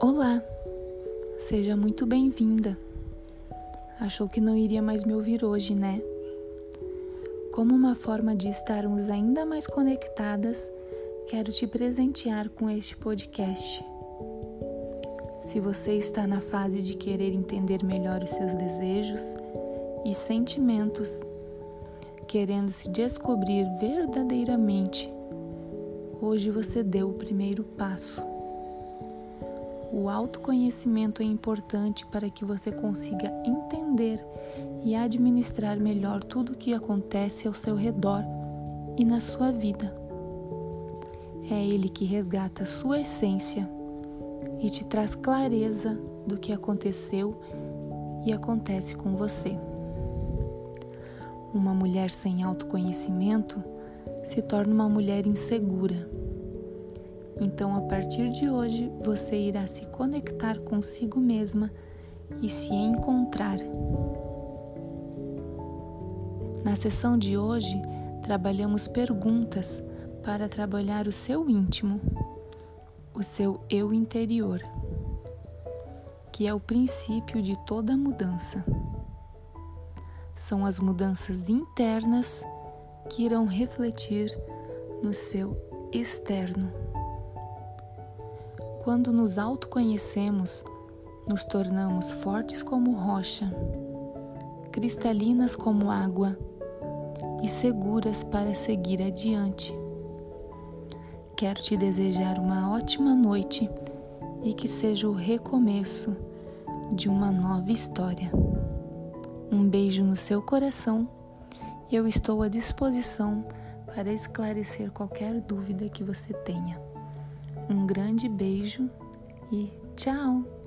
Olá, seja muito bem-vinda. Achou que não iria mais me ouvir hoje, né? Como uma forma de estarmos ainda mais conectadas, quero te presentear com este podcast. Se você está na fase de querer entender melhor os seus desejos e sentimentos, querendo se descobrir verdadeiramente, hoje você deu o primeiro passo. O autoconhecimento é importante para que você consiga entender e administrar melhor tudo o que acontece ao seu redor e na sua vida. É ele que resgata a sua essência e te traz clareza do que aconteceu e acontece com você. Uma mulher sem autoconhecimento se torna uma mulher insegura então, a partir de hoje, você irá se conectar consigo mesma e se encontrar. Na sessão de hoje, trabalhamos perguntas para trabalhar o seu íntimo, o seu eu interior, que é o princípio de toda mudança. São as mudanças internas que irão refletir no seu externo. Quando nos autoconhecemos, nos tornamos fortes como rocha, cristalinas como água e seguras para seguir adiante. Quero te desejar uma ótima noite e que seja o recomeço de uma nova história. Um beijo no seu coração e eu estou à disposição para esclarecer qualquer dúvida que você tenha. Um grande beijo e tchau!